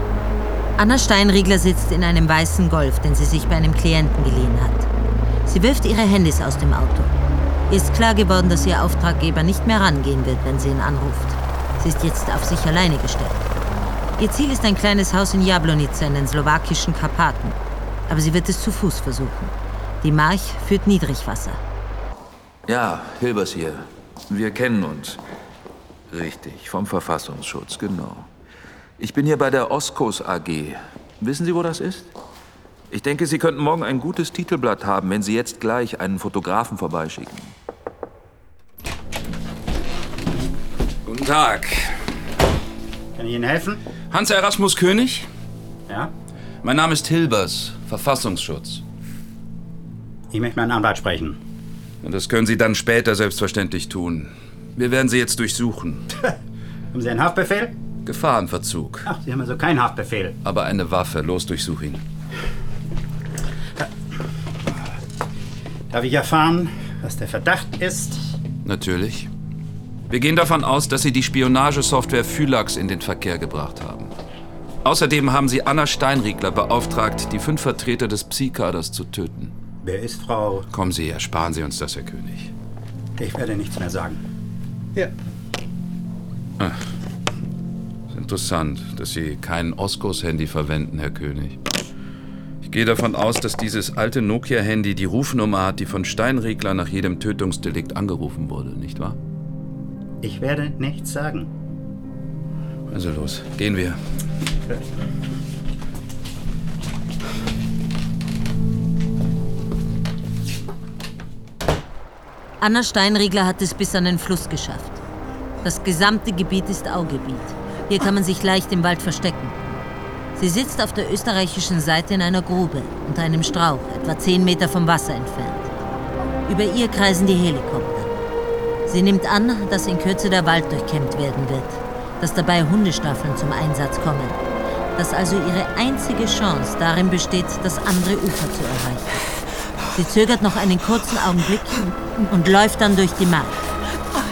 Anna Steinriegler sitzt in einem weißen Golf, den sie sich bei einem Klienten geliehen hat. Sie wirft ihre Handys aus dem Auto. Ihr ist klar geworden, dass ihr Auftraggeber nicht mehr rangehen wird, wenn sie ihn anruft. Sie ist jetzt auf sich alleine gestellt. Ihr Ziel ist ein kleines Haus in Jablonice in den slowakischen Karpaten. Aber sie wird es zu Fuß versuchen. Die March führt Niedrigwasser. Ja, Hilbers hier. Wir kennen uns. Richtig, vom Verfassungsschutz, genau. Ich bin hier bei der Oskos AG. Wissen Sie, wo das ist? Ich denke, Sie könnten morgen ein gutes Titelblatt haben, wenn Sie jetzt gleich einen Fotografen vorbeischicken. Guten Tag. Kann ich Ihnen helfen? Hans Erasmus König? Ja? Mein Name ist Hilbers, Verfassungsschutz. Ich möchte meinen Anwalt sprechen. Und das können Sie dann später selbstverständlich tun. Wir werden Sie jetzt durchsuchen. *laughs* Haben Sie einen Haftbefehl? Gefahrenverzug. Ach, Sie haben also keinen Haftbefehl. Aber eine Waffe. Los, durchsuch ihn. Darf ich erfahren, was der Verdacht ist? Natürlich. Wir gehen davon aus, dass Sie die Spionagesoftware Phylax in den Verkehr gebracht haben. Außerdem haben Sie Anna Steinriegler beauftragt, die fünf Vertreter des Psi-Kaders zu töten. Wer ist Frau? Kommen Sie her, sparen Sie uns das, Herr König. Ich werde nichts mehr sagen. Ja. Ach, ist interessant, dass Sie kein Oskos-Handy verwenden, Herr König. Ich gehe davon aus, dass dieses alte Nokia-Handy die Rufnummer hat, die von Steinregler nach jedem Tötungsdelikt angerufen wurde, nicht wahr? Ich werde nichts sagen. Also los, gehen wir. Anna Steinriegler hat es bis an den Fluss geschafft. Das gesamte Gebiet ist Augebiet. Hier kann man sich leicht im Wald verstecken. Sie sitzt auf der österreichischen Seite in einer Grube unter einem Strauch, etwa 10 Meter vom Wasser entfernt. Über ihr kreisen die Helikopter. Sie nimmt an, dass in Kürze der Wald durchkämmt werden wird, dass dabei Hundestaffeln zum Einsatz kommen, dass also ihre einzige Chance darin besteht, das andere Ufer zu erreichen. Sie zögert noch einen kurzen Augenblick und läuft dann durch die Mark.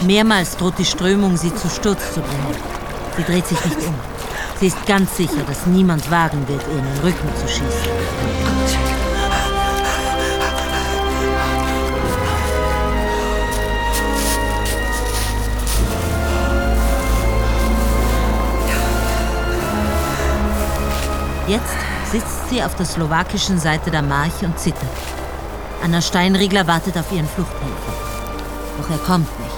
Mehrmals droht die Strömung, sie zu Sturz zu bringen. Sie dreht sich nicht um. Sie ist ganz sicher, dass niemand wagen wird, ihr in den Rücken zu schießen. Jetzt sitzt sie auf der slowakischen Seite der March und zittert. Anna Steinriegler wartet auf ihren Fluchthelfer. Doch er kommt nicht.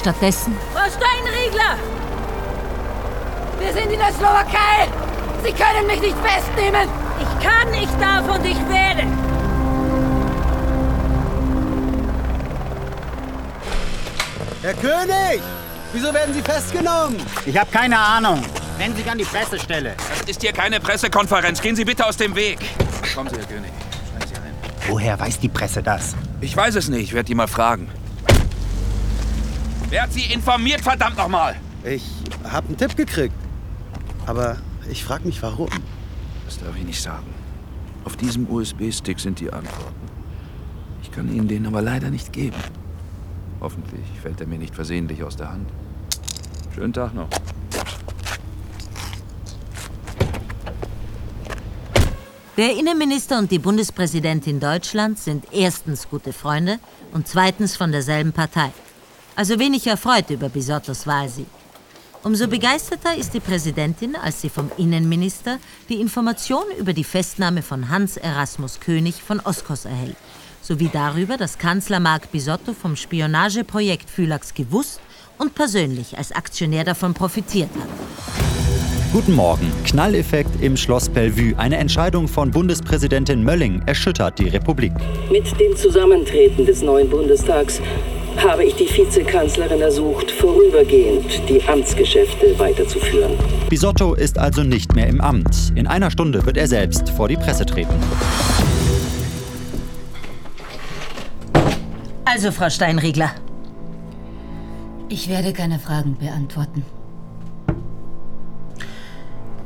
Stattdessen Frau Steinriegler! Wir sind in der Slowakei! Sie können mich nicht festnehmen! Ich kann, ich darf und ich werde! Herr König! Wieso werden Sie festgenommen? Ich habe keine Ahnung. Wenden Sie sich an die Pressestelle. Das ist hier keine Pressekonferenz. Gehen Sie bitte aus dem Weg. Kommen Sie, Herr König. Woher weiß die Presse das? Ich weiß es nicht. Ich werde die mal fragen. Wer hat Sie informiert, verdammt nochmal? Ich habe einen Tipp gekriegt. Aber ich frage mich, warum. Das darf ich nicht sagen. Auf diesem USB-Stick sind die Antworten. Ich kann Ihnen den aber leider nicht geben. Hoffentlich fällt er mir nicht versehentlich aus der Hand. Schönen Tag noch. Der Innenminister und die Bundespräsidentin Deutschlands sind erstens gute Freunde und zweitens von derselben Partei. Also wenig erfreut über Bisottos Wahlsieg. Umso begeisterter ist die Präsidentin, als sie vom Innenminister die Information über die Festnahme von Hans Erasmus König von Oskos erhält, sowie darüber, dass Kanzler Marc Bisotto vom Spionageprojekt Phylax gewusst und persönlich als Aktionär davon profitiert hat. Guten Morgen. Knalleffekt im Schloss Bellevue. Eine Entscheidung von Bundespräsidentin Mölling erschüttert die Republik. Mit dem Zusammentreten des neuen Bundestags habe ich die Vizekanzlerin ersucht, vorübergehend die Amtsgeschäfte weiterzuführen. Bisotto ist also nicht mehr im Amt. In einer Stunde wird er selbst vor die Presse treten. Also, Frau Steinriegler. Ich werde keine Fragen beantworten.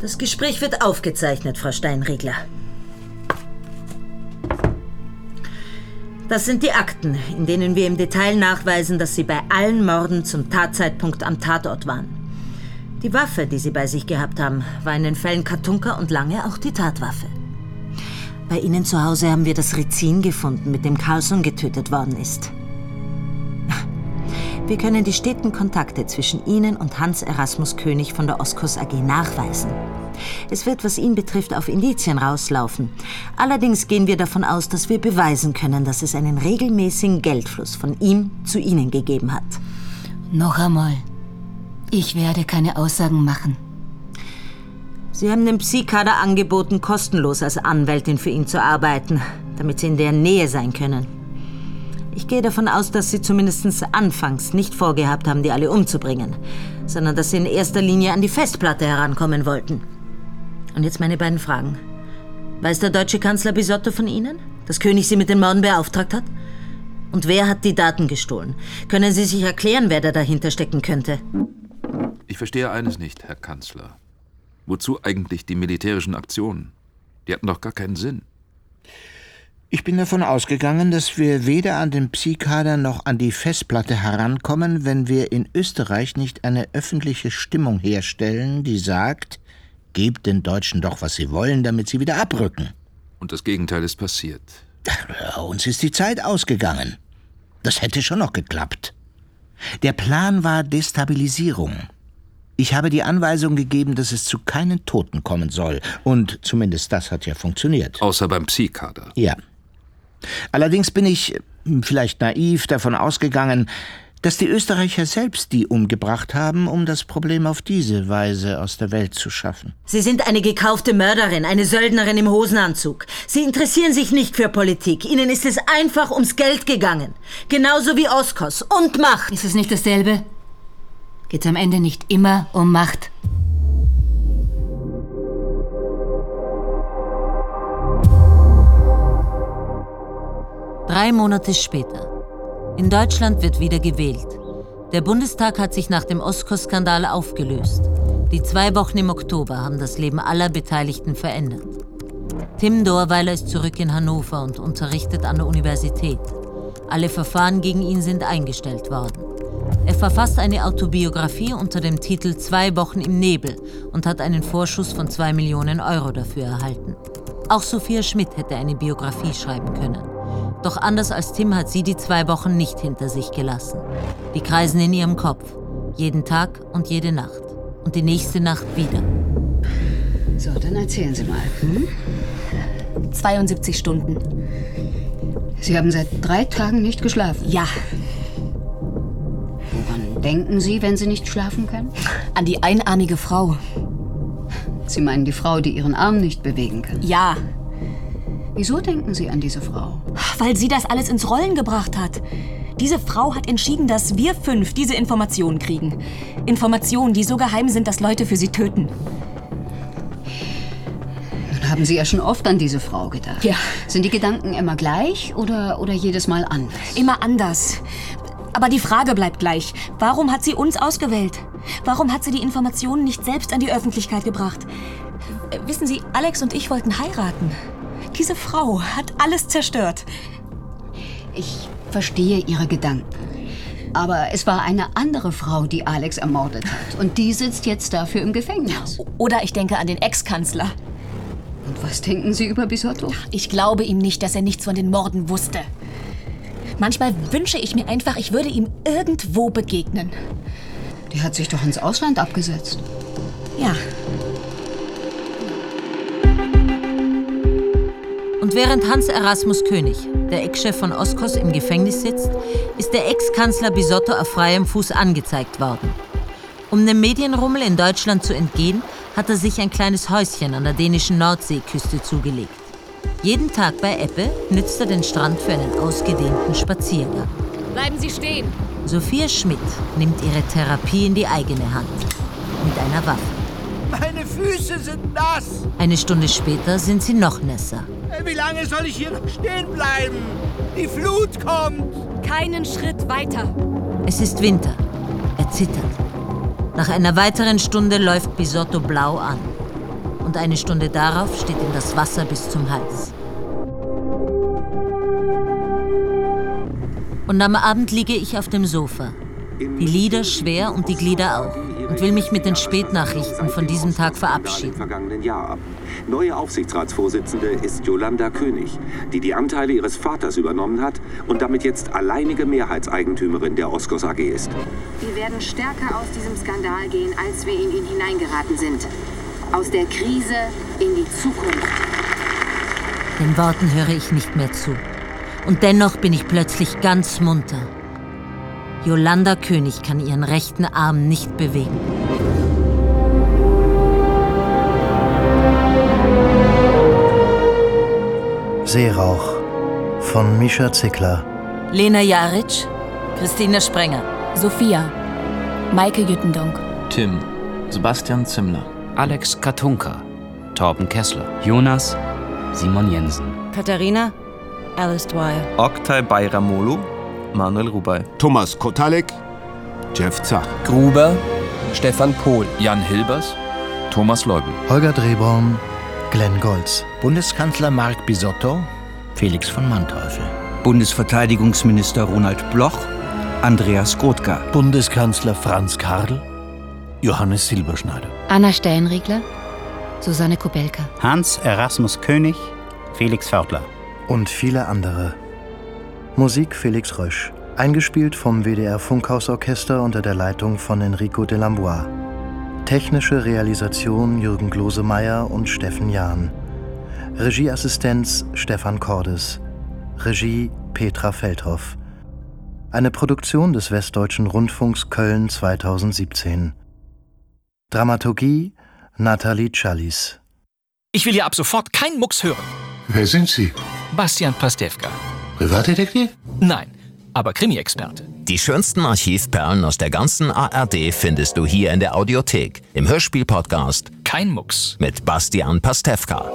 Das Gespräch wird aufgezeichnet, Frau Steinriegler. Das sind die Akten, in denen wir im Detail nachweisen, dass Sie bei allen Morden zum Tatzeitpunkt am Tatort waren. Die Waffe, die Sie bei sich gehabt haben, war in den Fällen Kartunka und lange auch die Tatwaffe. Bei Ihnen zu Hause haben wir das Rizin gefunden, mit dem Carlson getötet worden ist. Wir können die steten Kontakte zwischen Ihnen und Hans Erasmus König von der Oskos AG nachweisen. Es wird, was ihn betrifft, auf Indizien rauslaufen. Allerdings gehen wir davon aus, dass wir beweisen können, dass es einen regelmäßigen Geldfluss von ihm zu Ihnen gegeben hat. Noch einmal. Ich werde keine Aussagen machen. Sie haben dem Psi-Kader angeboten, kostenlos als Anwältin für ihn zu arbeiten, damit Sie in deren Nähe sein können. Ich gehe davon aus, dass Sie zumindest anfangs nicht vorgehabt haben, die alle umzubringen, sondern dass Sie in erster Linie an die Festplatte herankommen wollten. Und jetzt meine beiden Fragen. Weiß der deutsche Kanzler Bisotto von Ihnen, dass König Sie mit den Morden beauftragt hat? Und wer hat die Daten gestohlen? Können Sie sich erklären, wer da dahinter stecken könnte? Ich verstehe eines nicht, Herr Kanzler. Wozu eigentlich die militärischen Aktionen? Die hatten doch gar keinen Sinn. Ich bin davon ausgegangen, dass wir weder an den Psi-Kader noch an die Festplatte herankommen, wenn wir in Österreich nicht eine öffentliche Stimmung herstellen, die sagt, gebt den Deutschen doch, was sie wollen, damit sie wieder abrücken. Und das Gegenteil ist passiert. Uns ist die Zeit ausgegangen. Das hätte schon noch geklappt. Der Plan war Destabilisierung. Ich habe die Anweisung gegeben, dass es zu keinen Toten kommen soll. Und zumindest das hat ja funktioniert. Außer beim Psi-Kader. Ja. Allerdings bin ich, vielleicht naiv, davon ausgegangen, dass die Österreicher selbst die umgebracht haben, um das Problem auf diese Weise aus der Welt zu schaffen. Sie sind eine gekaufte Mörderin, eine Söldnerin im Hosenanzug. Sie interessieren sich nicht für Politik. Ihnen ist es einfach ums Geld gegangen. Genauso wie Oskos. Und Macht. Ist es nicht dasselbe? Geht's am Ende nicht immer um Macht? Drei Monate später. In Deutschland wird wieder gewählt. Der Bundestag hat sich nach dem Oskos-Skandal aufgelöst. Die zwei Wochen im Oktober haben das Leben aller Beteiligten verändert. Tim Dorweiler ist zurück in Hannover und unterrichtet an der Universität. Alle Verfahren gegen ihn sind eingestellt worden. Er verfasst eine Autobiografie unter dem Titel Zwei Wochen im Nebel und hat einen Vorschuss von zwei Millionen Euro dafür erhalten. Auch Sophia Schmidt hätte eine Biografie schreiben können. Doch anders als Tim hat sie die zwei Wochen nicht hinter sich gelassen. Die kreisen in ihrem Kopf. Jeden Tag und jede Nacht. Und die nächste Nacht wieder. So, dann erzählen Sie mal. Hm? 72 Stunden. Sie haben seit drei Tagen nicht geschlafen. Ja. Woran denken Sie, wenn Sie nicht schlafen können? An die einarmige Frau. Sie meinen die Frau, die ihren Arm nicht bewegen kann? Ja. Wieso denken Sie an diese Frau? Weil sie das alles ins Rollen gebracht hat. Diese Frau hat entschieden, dass wir fünf diese Informationen kriegen. Informationen, die so geheim sind, dass Leute für sie töten. Nun haben Sie ja schon oft an diese Frau gedacht. Ja. Sind die Gedanken immer gleich oder, oder jedes Mal anders? Immer anders. Aber die Frage bleibt gleich. Warum hat sie uns ausgewählt? Warum hat sie die Informationen nicht selbst an die Öffentlichkeit gebracht? Äh, Wissen Sie, Alex und ich wollten heiraten. Diese Frau hat alles zerstört. Ich verstehe Ihre Gedanken. Aber es war eine andere Frau, die Alex ermordet hat. Und die sitzt jetzt dafür im Gefängnis. Oder ich denke an den Ex-Kanzler. Und was denken Sie über Bisotto? Ich glaube ihm nicht, dass er nichts von den Morden wusste. Manchmal wünsche ich mir einfach, ich würde ihm irgendwo begegnen. Der hat sich doch ins Ausland abgesetzt. Ja. Und während Hans Erasmus König, der Ex-Chef von Oskos, im Gefängnis sitzt, ist der Ex-Kanzler Bisotto auf freiem Fuß angezeigt worden. Um dem Medienrummel in Deutschland zu entgehen, hat er sich ein kleines Häuschen an der dänischen Nordseeküste zugelegt. Jeden Tag bei Ebbe nützt er den Strand für einen ausgedehnten Spaziergang. Bleiben Sie stehen. Sophia Schmidt nimmt ihre Therapie in die eigene Hand. Mit einer Waffe. Meine Füße sind nass. Eine Stunde später sind sie noch nässer. Wie lange soll ich hier noch stehen bleiben? Die Flut kommt. Keinen Schritt weiter. Es ist Winter. Er zittert. Nach einer weiteren Stunde läuft Bisotto blau an. Und eine Stunde darauf steht ihm das Wasser bis zum Hals. Und am Abend liege ich auf dem Sofa. Die Lieder schwer und die Glieder auch. Und will mich mit den Spätnachrichten von diesem Tag verabschieden. vergangenen Jahr ab. Neue Aufsichtsratsvorsitzende ist Jolanda König, die die Anteile ihres Vaters übernommen hat und damit jetzt alleinige Mehrheitseigentümerin der Oskos AG ist. Wir werden stärker aus diesem Skandal gehen, als wir in ihn hineingeraten sind. Aus der Krise in die Zukunft. Den Worten höre ich nicht mehr zu. Und dennoch bin ich plötzlich ganz munter. Jolanda König kann ihren rechten Arm nicht bewegen. Seerauch von Mischa Zickler. Lena Jaric, Christine Sprenger, Sophia, Maike Jüttendonk, Tim, Sebastian Zimmler, Alex Katunka, Torben Kessler, Jonas, Simon Jensen, Katharina, Alice Dwyer. Oktay Bayramolu, Manuel Rubey. Thomas Kotalek, Jeff Zach. Gruber, Stefan Pohl, Jan Hilbers, Thomas Leubel. Holger Drehbaum, Glenn Golz. Bundeskanzler Marc Bisotto, Felix von Manteuffel. Bundesverteidigungsminister Ronald Bloch, Andreas Grothka. Bundeskanzler Franz Karl, Johannes Silberschneider. Anna Steinriegler, Susanne Kubelka. Hans Erasmus König, Felix Fördler. Und viele andere. Musik Felix Rösch. Eingespielt vom WDR Funkhausorchester unter der Leitung von Enrico de Lambois. Technische Realisation Jürgen Glosemeyer und Steffen Jahn. Regieassistenz Stefan Cordes. Regie Petra Feldhoff. Eine Produktion des Westdeutschen Rundfunks Köln 2017. Dramaturgie Nathalie Challis. Ich will ja ab sofort keinen Mucks hören. Wer sind Sie? Bastian Pastewka. Privatdetektiv? Nein, aber Krimi-Experte. Die schönsten Archivperlen aus der ganzen ARD findest du hier in der Audiothek im Hörspiel-Podcast Kein Mucks. mit Bastian Pastewka.